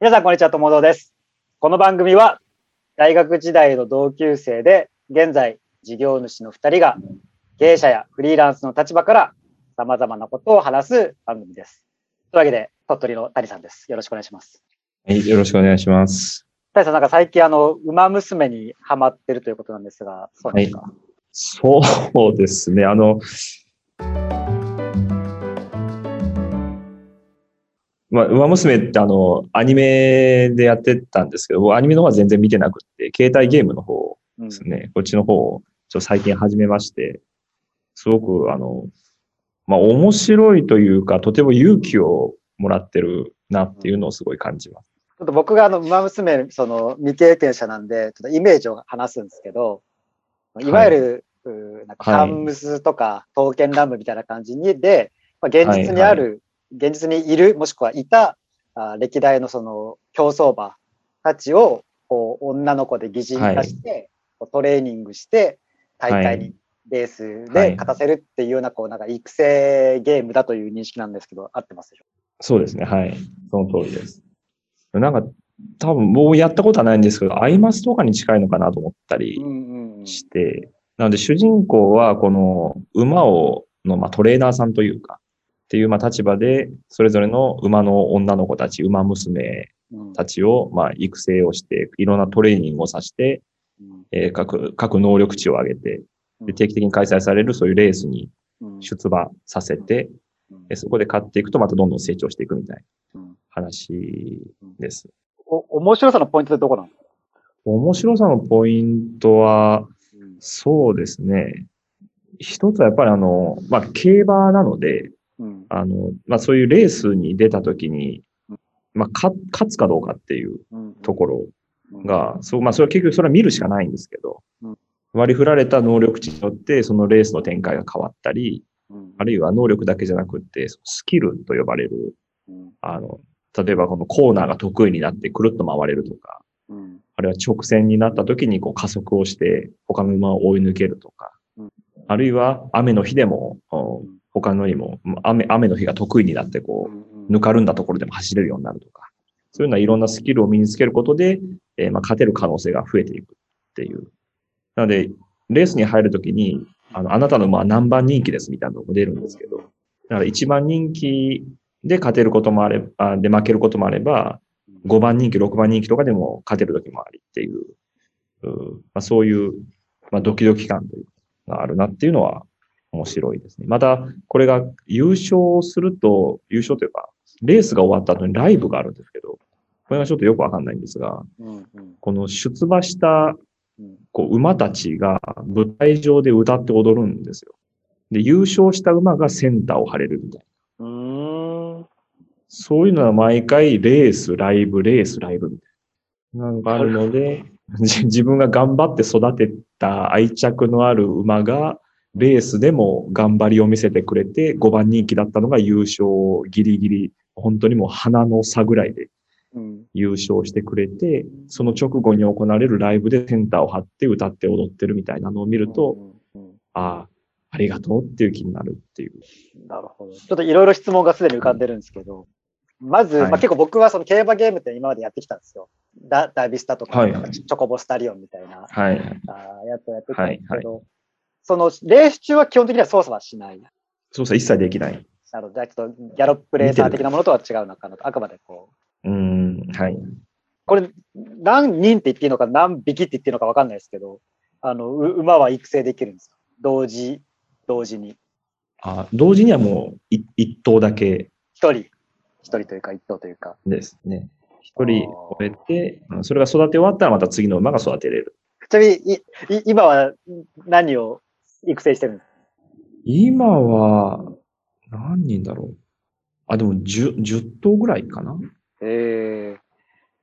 皆さん、こんにちは。友堂です。この番組は、大学時代の同級生で、現在、事業主の2人が、経営者やフリーランスの立場から、様々なことを話す番組です。というわけで、鳥取の谷さんです。よろしくお願いします。はい、よろしくお願いします。谷さん、なんか最近、あの、馬娘にハマってるということなんですが、そうですか、そうですね。あの、まあ、馬娘ってあの、アニメでやってたんですけど、僕アニメの方は全然見てなくて、携帯ゲームの方うん。ですね、こっちの方をちょっと最近始めまして、すごくあの、まあ面白いというか、とても勇気をもらってるなっていうのをすごい感じます。ちょっと僕があの、馬娘、その、未経験者なんで、ちょっとイメージを話すんですけど、いわゆる、うーなんか、はいカンムスとか、刀剣乱舞みたいな感じに、で、まあ、現実にある、現実にいる、もしくはいた、あ歴代のその、競走馬たちを、こう、女の子で擬人化して、こうトレーニングして、大会に、はいレースはいで勝たせるっていうような、こう、なんか育成ゲームだという認識なんですけど、合ってますでしょそうですね。はい。その通りです。なんか、多分、もうやったことはないんですけど、アイマスとかに近いのかなと思ったりうんうんうん。して、なので主人公はこの馬を、の、まあ、トレーナーさんというか、っていう、まあ、立場で、それぞれの馬の女の子たち、馬娘うん。たちを、まあ、育成をして、いろんなトレーニングをさせて、うん。えー各、各能力値を上げて、で定期的に開催されるそういうレースにうん。出馬させて、そこで勝っていくと、またどんどん成長していくみたいなうん。話です。お面白さのポイントってどこなの？面白さのポイントは、そうですね。一つはやっぱりあの、まあ、競馬なので、うん。あの、まあ、そういうレースに出た時に、まあ、か勝つかどうかっていううんところが、そう、まあ、それは結局それは見るしかないんですけどうん、割り振られた能力値によって、そのレースの展開が変わったり、うん。あるいは能力だけじゃなくって、スキルと呼ばれる、うん。あの、例えばこのコーナーが得意になってくるっと回れるとか、うん。あるいは直線になった時にこう加速をして他の馬を追い抜けるとかうん、あるいは雨の日でも他のよりも雨雨の日が得意になってこうぬかるんだところでも走れるようになるとか、そういうようないろんなスキルを身につけることで、えーまあ勝てる可能性が増えていくっていう。なので、レースに入るときに、あの、あなたの馬は何番人気ですみたいなのも出るんですけど、だから1番人気で勝てることもあれば、で負けることもあれば、5番人気、6番人気とかでも勝てる時もありっていう、うまあ、そういう、まあ、ドキドキ感というのがあるなっていうのは面白いですね。また、これが優勝すると、優勝というか、レースが終わった後にライブがあるんですけど、これがちょっとよくわかんないんですが、うんうんこの出馬したうんこう馬たちが舞台上で歌って踊るんですよ。で、優勝した馬がセンターを張れるみたいな。うーんそういうのは毎回レース、ライブ、レース、ライブみたいなのがあるので、じ 自分が頑張って育てた愛着のある馬が、レースでも頑張りを見せてくれて、5番人気だったのが優勝ギリギリ、本当にもう鼻の差ぐらいでうん優勝してくれて、その直後に行われるライブでセンターを張って歌って踊ってるみたいなのを見ると、ああ、ありがとうっていう気になるっていう。なるほど。ちょっといろいろ質問がすでに浮かんでるんですけど、まず、はいまあ、結構僕はその競馬ゲームって今までやってきたんですよ。ダダービスタとか、はいはいチョコボスタリオンみたいな、はい。あーやつをやってきたんですけど、そのレース中は基本的には操作はしない。そうさ、一切できない。なので、ちょっとギャロップレーサー的なものとは違うのかな？と、あくまでこう。うーん、はい。これ、何人って言っていいのか、何匹って言っていいのか分かんないですけど、あの、う馬は育成できるんですか？同時、同時に。あ同時にはもうい一頭だけ一人、一人というか一頭というか。ですね。一人終えて、うんそれが育て終わったらまた次の馬が育てれる。ちなみに、今は何を育成してるんですか今は、何人だろう。あ、でも10、10頭ぐらいかなええ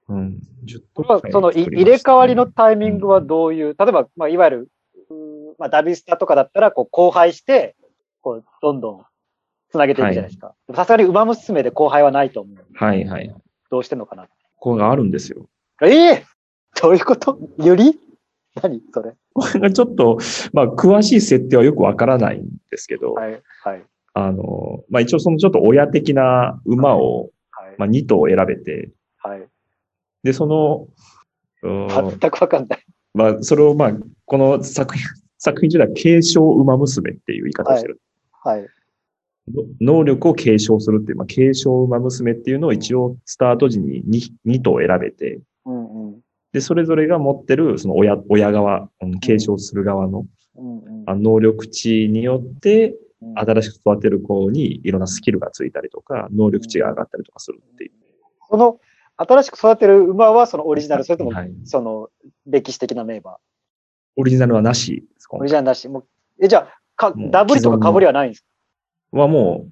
うん。10頭これはそのい入れ替わりのタイミングはどういう、例えば、まあ、いわゆる、うーまあ、ダビスタとかだったら、こう、荒廃して、こう、どんどんつなげていくじゃないですか。さすがに馬娘で後輩はないと思う。はいはい。どうしてんのかな。これがあるんですよ。ええどういうこと？より？何？それ。これがちょっと、まあ、詳しい設定はよくわからないんですけど、はい、はい、あの、まあ、一応そのちょっと親的な馬を、はい、まあ、2頭選べて、はい。で、その、全くわかんない。まあ、それを、まあ、この作品、作品中では継承馬娘っていう言い方をしてる。はい。はい、能力を継承するっていう、まあ、継承馬娘っていうのを一応スタート時に 2, 2頭選べて、うんうん、で、それぞれが持ってる、その親、親側、継承する側の、能力値によって、新しく育てる子にいろんなスキルがついたりとか、能力値が上がったりとかするっていう。その、新しく育てる馬はそのオリジナル、それとも、その歴史的な名馬。オリジナルはなしオリジナルなし。もうえ、じゃあ、か、ダブリとか被りはないんですか？はもう、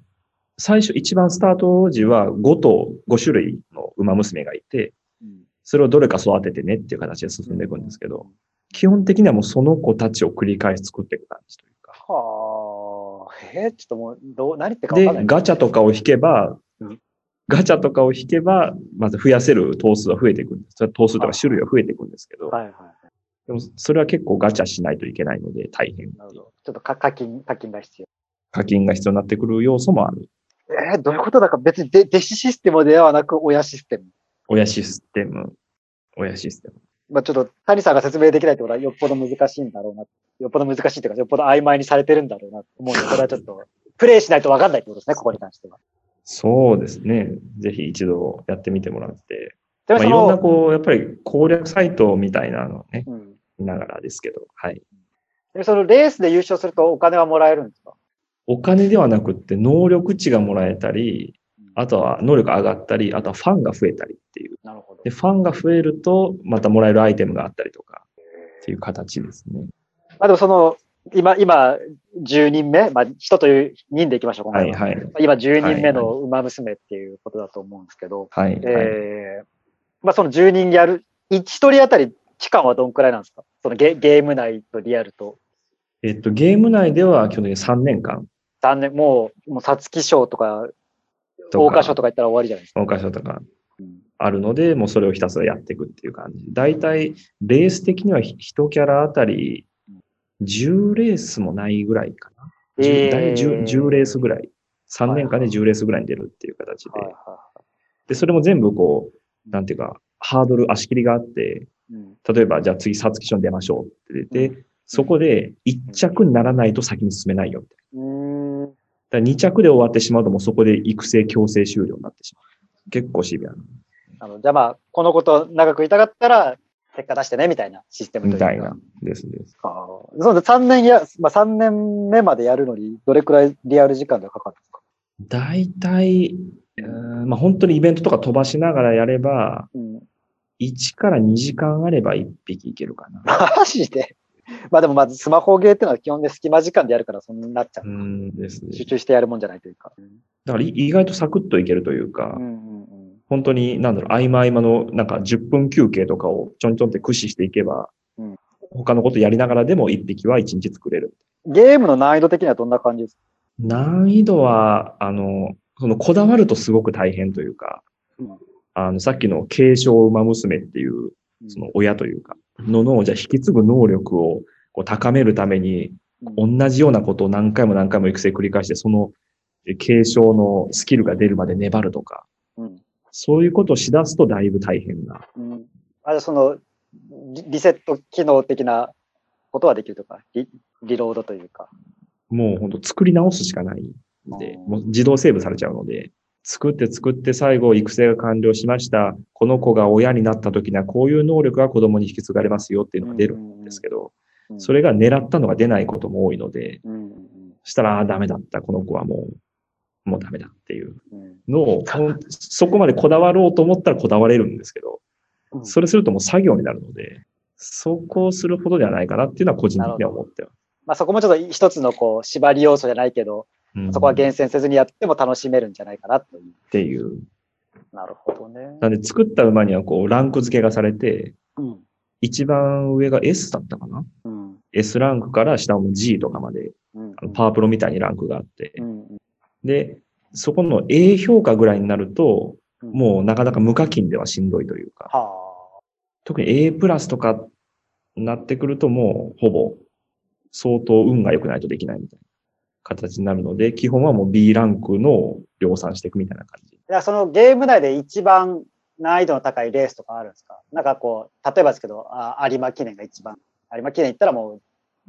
最初、一番スタート時は5頭、5種類の馬娘がいて、それをどれか育ててねっていう形で進んでいくんですけど、基本的にはもうその子たちを繰り返し作っていく感じというか。はあ、えー、ちょっともう、どう、何言ってか分かんない。で、ガチャとかを引けば、うん、ガチャとかを引けば、まず増やせる頭数は増えていくんです。頭数とか種類は増えていくんですけど、はいはい、でも、それは結構ガチャしないといけないので大変。なるほど。ちょっと課金、課金が必要。課金が必要になってくる要素もある。えー、どういうことだか別に弟子システムではなく親システム。親システム。親システム。まあちょっと、谷さんが説明できないってことはよっぽど難しいんだろうな。よっぽど難しいっていうか、よっぽど曖昧にされてるんだろうなと思うんで、これはちょっと、プレイしないとわかんないってことですね、ここに関しては。そうですね。ぜひ一度やってみてもらって。まあ、いろんなこう、やっぱり攻略サイトみたいなのね、うん、見ながらですけど、はい。で、そのレースで優勝するとお金はもらえるんですか？お金ではなくって能力値がもらえたり、あとは能力上がったり、あとはファンが増えたりっていう。なるほど。で、ファンが増えると、またもらえるアイテムがあったりとか、っていう形ですね。まあでもその、今、今、10人目、まあ、人という人でいきましょう、はいはい。今、10人目の馬娘っていうことだと思うんですけど、はい、はい。えー、まあその10人やる、1人当たり期間はどんくらいなんですか？そのゲゲーム内とリアルと。えっと、ゲーム内では基本的に3年間。3年、もう、もう、皐月賞とか、桜花賞とか言ったら終わりじゃないですか。桜花賞とかあるので、もうそれをひたすらやっていくっていう感じ。大体、レース的には1キャラあたり10レースもないぐらいかな。えー、10, 10レースぐらい。3年間で10レースぐらいに出るっていう形で。で、それも全部こう、なんていうか、ハードル、足切りがあって、例えば、じゃあ次、サツキ賞に出ましょうって出て、そこで1着にならないと先に進めないよ、みたいな。だ2着で終わってしまうと、もうそこで育成強制終了になってしまう。結構シビアな。あのじゃあまあ、このこと長く言いたかったら、結果出してね、みたいなシステムみたいな。ですです。あそうで、3年や、まあ3年目までやるのに、どれくらいリアル時間でかかるんですか大体、うんまあ本当にイベントとか飛ばしながらやれば、うん、1から2時間あれば1匹いけるかな。マジで？まあでもまずスマホゲーっていうのは基本で隙間時間でやるからそんなになっちゃう。うんですね。集中してやるもんじゃないというか。だから意外とサクッといけるというか、うんうんうん、本当になんだろう、合間合間のなんか10分休憩とかをちょんちょんって駆使していけば、うん、他のことやりながらでも1匹は1日作れる。ゲームの難易度的にはどんな感じですか？難易度は、あの、そのこだわるとすごく大変というか、うんあの、さっきの継承馬娘っていう、その親というか、のの、じゃあ引き継ぐ能力をこう高めるために、同じようなことを何回も何回も育成繰り返して、その継承のスキルが出るまで粘るとか、うん、そういうことをしだすとだいぶ大変な。うん、あそのリセット機能的なことはできるとか、リリロードというか。もう本当作り直すしかないんで、もう自動セーブされちゃうので、作って作って最後育成が完了しました。この子が親になった時にはこういう能力が子供に引き継がれますよっていうのが出るんですけど、それが狙ったのが出ないことも多いので、そしたら、ああ、ダメだった。この子はもう、もうダメだっていうのを、そこまでこだわろうと思ったらこだわれるんですけど、それするともう作業になるので、そこをするほどではないかなっていうのは個人的には思ってます。まあそこもちょっと一つのこう縛り要素じゃないけど、そこは厳選せずにやっても楽しめるんじゃないかなという。っていう。なるほどね。なんで作った馬にはこうランク付けがされて、うん、一番上が S だったかな、うん、?S ランクから下も G とかまで、うん、あのパワープロみたいにランクがあって、うん、で、そこの A 評価ぐらいになると、もうなかなか無課金ではしんどいというか、特に A プラスとかなってくるともうほぼ相当運が良くないとできないみたいな。形になるので、基本はもう B ランクの量産していくみたいな感じ。いや、そのゲーム内で一番難易度の高いレースとかあるんですか？なんかこう、例えばですけど、あ有馬記念が一番、有馬記念行ったらも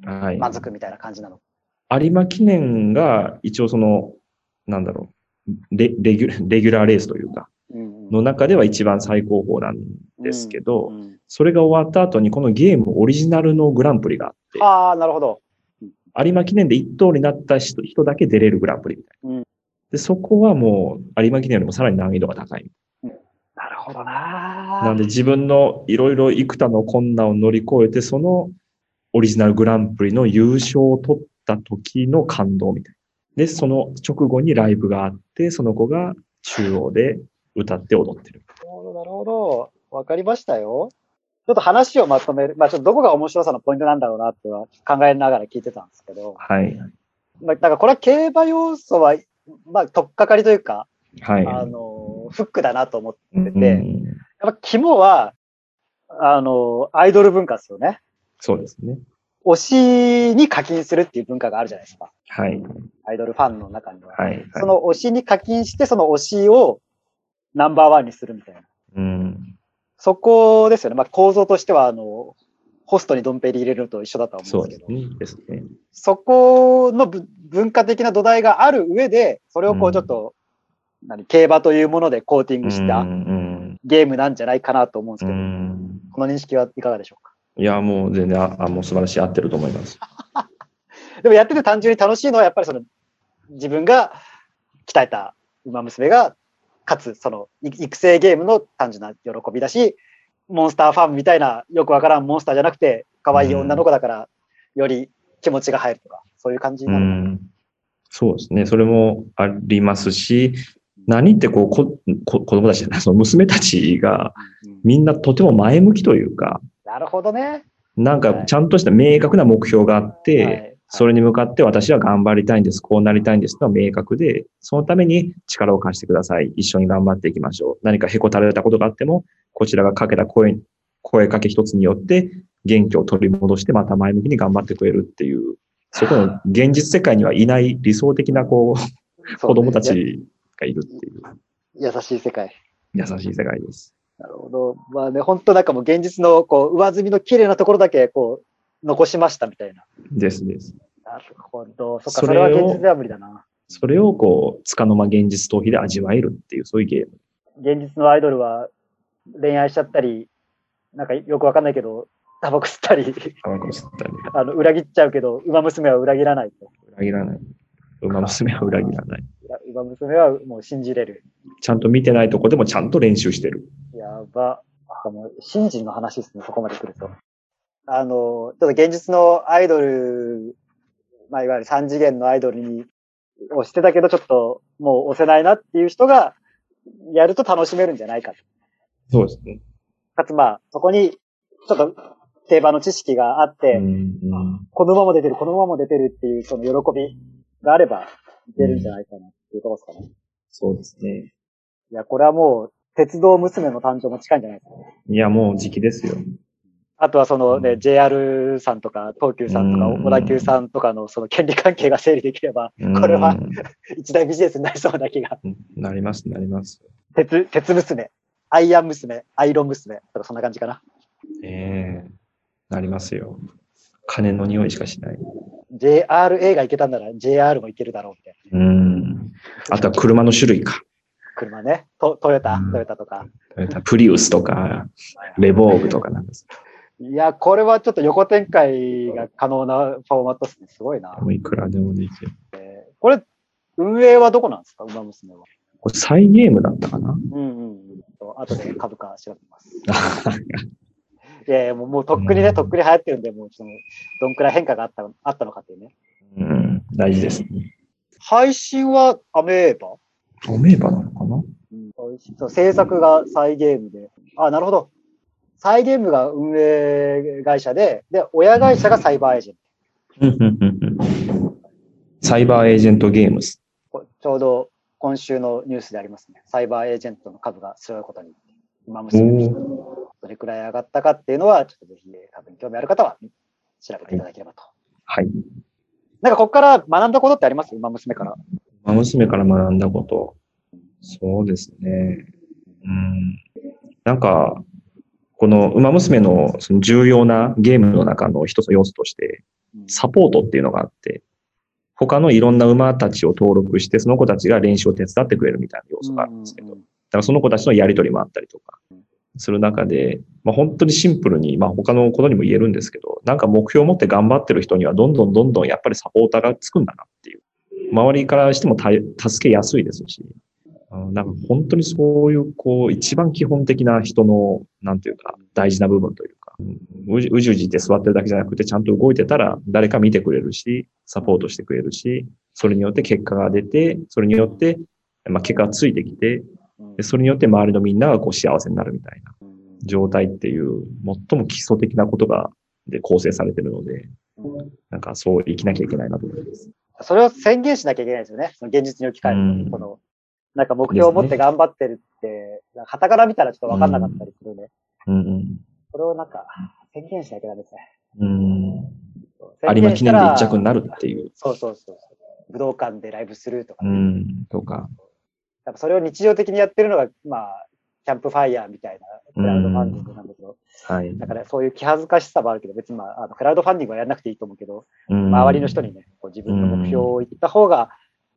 うはい。満足みたいな感じなの？有馬記念が一応その、なんだろう、レレギュレギュラーレースというか、うんの中では一番最高峰なんですけど、うんうんそれが終わった後にこのゲームオリジナルのグランプリがあって、ああ、なるほど。有馬記念で一等になった人人だけ出れるグランプリみたいな。うんで、そこはもう有馬記念よりもさらに難易度が高い。ほどななんで自分のいろいろ幾多の困難を乗り越えて、そのオリジナルグランプリの優勝を取った時の感動みたいな。で、その直後にライブがあって、その子が中央で歌って踊ってる。なるほど、なるほど。わかりましたよ。ちょっと話をまとめる。まあちょっとどこが面白さのポイントなんだろうなっては考えながら聞いてたんですけど、はい。まあ、だからこれは競馬要素は、まあ、とっかかりというか、はい。あの、フックだなと思ってうんて、やっぱ肝は、あの、アイドル文化ですよね。そうですね。推しに課金するっていう文化があるじゃないですか。はい。アイドルファンの中には。はい。その推しに課金して、その推しをナンバーワンにするみたいな。うん。そこですよね。まあ構造としては、あの、ホストにドンペリ入れるのと一緒だとは思そううんですけど、ですね。ですね。そこのぶ文化的な土台がある上で、それをこううんちょっと、何、競馬というものでコーティングしたうん。ゲームなんじゃないかなと思うんですうけど、ん。この認識はいかがでしょうか？いや、もう全然、あ、あもう素晴らしい。合ってると思います。でもやってて単純に楽しいのはやっぱりその自分が鍛えた馬娘が、かつそのい育成ゲームの単純な喜びだし、モンスターファンみたいなよくわからんモンスターじゃなくて、可愛い女の子だからより気持ちが入るとか、そういう感じにうなる。そうですね。それもありますし、何ってこう、こ、こ子供たちじゃない、その娘たちがうんみんなとても前向きというか、なるほどね。なんかちゃんとした明確な目標があって、はい。それに向かって私は頑張りたいんです、こうなりたいんですとは明確で、そのために力を貸してください。一緒に頑張っていきましょう。何かへこたれたことがあっても、こちらがかけた声、声かけ一つによって元気を取り戻してまた前向きに頑張ってくれるっていう、そこの現実世界にはいない理想的なこう子供たちがいるっていう優しい世界。優しい世界です。なるほど。まあね、本当なんかもう現実のこう上積みの綺麗なところだけこう残しましたみたいな。ですです。なるほど。そっか、それは現実では無理だな。それをこう、つかの間現実逃避で味わえるっていう、そういうゲーム。現実のアイドルは恋愛しちゃったり、なんかよくわかんないけど、タバコ吸ったり、タバコ吸ったり。あの裏切っちゃうけど、馬娘は裏切らないと。裏切らない。馬娘は裏切らない。馬娘はもう信じれる。ちゃんと見てないとこでもちゃんと練習してる。やば。あもう信心の話ですね、そこまで来ると。あの、ちょっと現実のアイドル、まあ、いわゆる三次元のアイドルに、をしてたけど、ちょっともう押せないなっていう人が、やると楽しめるんじゃないか。そうですね。かつまあ、そこに、ちょっと、競馬の知識があって、この馬も出てる、この馬も出てるっていう、その喜びがあれば、出るんじゃないかなっていうところですかね。そうですね。いや、これはもう、鉄道娘の誕生も近いんじゃないですかね。いや、もう時期ですよ。あとはそのね、うん JR さんとか、東急さんとか、うん小田急さんとかのその権利関係が整理できれば、これはうん一大ビジネスになりそうな気が。なります、なります。鉄、鉄娘、アイアン娘、アイロン娘とかそんな感じかな。ええなりますよ。金の匂いしかしない。JRA が行けたんなら JR も行けるだろうって。うん。あとは車の種類か。車ね。トトヨタうん、トヨタとか。トヨタプリウスとか、レボーグとかなんです。いや、これはちょっと横展開が可能なフォーマットですね。すごいな。いくらでもできる。これ、運営はどこなんですか？馬娘は。これサイゲームだったかな？うんうんうん。と後で株価調べます。いやいや、もうもうとっくにね、うんとっくに流行ってるんで、もうその、どんくらい変化があったあったのかっていうね。うん、大事ですね。配信はアメーバ、オメーバなのかな？うん、そう制作がサイゲームで。あ、なるほど。サイゲームが運営会社で、で、親会社がサイバーエージェンうんうんうんうんサイバーエージェントゲームス。ちょうど今週のニュースでありますね。サイバーエージェントの株が強いことに、今娘おどれくらい上がったかっていうのは、ちょっとぜひ株に興味ある方は調べていただければと。はい。なんかここから学んだことってあります？馬娘から。馬娘から学んだこと。そうですね。うん。なんか、この馬娘のその重要なゲームの中の一つの要素として、サポートっていうのがあって、他のいろんな馬たちを登録して、その子たちが練習を手伝ってくれるみたいな要素があるんですけど、だからその子たちのやりとりもあったりとかする中で、まあ、本当にシンプルに、まあ、他のことにも言えるんですけど、なんか目標を持って頑張ってる人にはどんどんどんどんやっぱりサポーターがつくんだなっていう。周りからしても助けやすいですし、なんか本当にそういう、こう、一番基本的な人の、なんていうか、大事な部分というか、うんうじうじうじって座ってるだけじゃなくて、ちゃんと動いてたら、誰か見てくれるし、サポートしてくれるし、それによって結果が出て、それによって、まあ、結果がついてきて、でそれによって周りのみんながこう幸せになるみたいな状態っていう、最も基礎的なことが、で構成されてるので、なんかそう生きなきゃいけないなと思います。それを宣言しなきゃいけないですよね。その現実に置き換える。うんこの、なんか目標を持って頑張ってるって、旗から見たらちょっとわかんなかったりするんで、うんうん。それをなんか宣言しなきゃダメですね。うん。宣有馬記念で一着になるっていう。そうそうそうそう。武道館でライブするとかね、うん。とか。やっぱそれを日常的にやってるのが、まあ、キャンプファイヤーみたいなクラウドファンディングなんだけど、はい。だからそういう気恥ずかしさもあるけど、別にまあ、あのクラウドファンディングはやらなくていいと思うけど、周周りの人にね、こう自分の目標を言った方が、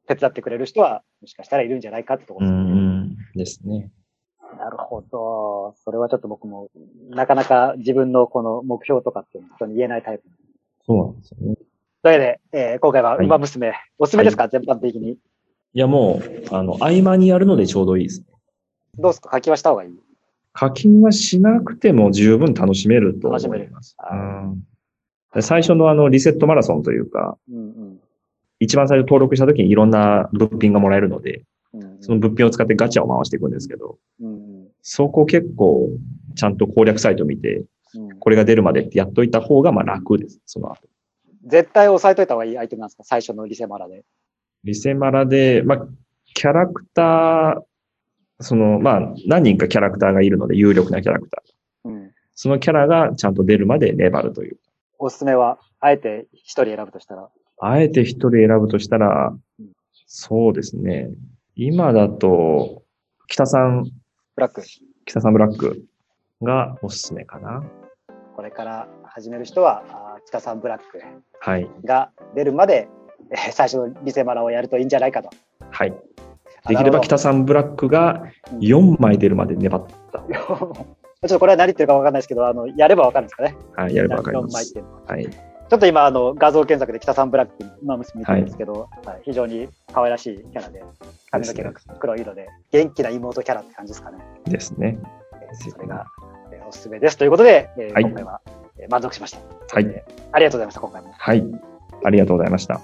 手伝ってくれる人は、もしかしたらいるんじゃないかってとこうろですね。ん。ですね。なるほど。それはちょっと僕も、なかなか自分のこの目標とかって人に言えないタイプ。そうなん。ですよね。というわけで、えー今回ははい馬娘、おすすめですか、全般的に。いや、もう、あの、合間にやるのでちょうどいいですね。どうですか？書きはした方がいい？課金はしなくても十分楽しめると思います。うんで最初のあの、リセットマラソンというか、うん一番最初登録した時にいろんな物品がもらえるので、うん。うんその物品を使ってガチャを回していくんですけど、うんそこ結構ちゃんと攻略サイト見て、うんうんこれが出るまでってやっといた方がまあ楽です、その後。絶対押さえといた方がいいアイテムなんですか？最初のリセマラで。リセマラで、まあ、キャラクター、その、まあ、何人かキャラクターがいるので、有力なキャラクター。うん。そのキャラがちゃんと出るまで粘るという。おすすめは、あえて一人選ぶとしたら？あえて一人選ぶとしたらうん、そうですね。今だと、北さん、ブラック。北さんブラックがおすすめかな。これから始める人は、北さんブラックはい。が出るまで、えー 最初のリセマラをやるといいんじゃないかと。はい。できれば北さんブラックがうん4枚出るまで粘った。ちょっとこれは何言ってるか分かんないですけど、あの、やれば分かるんですかね。はい。やればわかりま4枚っす。ていうのははい。ちょっと今、あの、画像検索で北さんブラック、馬娘見てるんですけど、はい非常に可愛らしいキャラで、髪の毛が黒い色で、元気な妹キャラって感じですかね。ですね。えーそれが、えーおすすめです。ということで、えーはい今回は、えー満足しました。はい。えーありがとうございました、今回も。はい。ありがとうございました。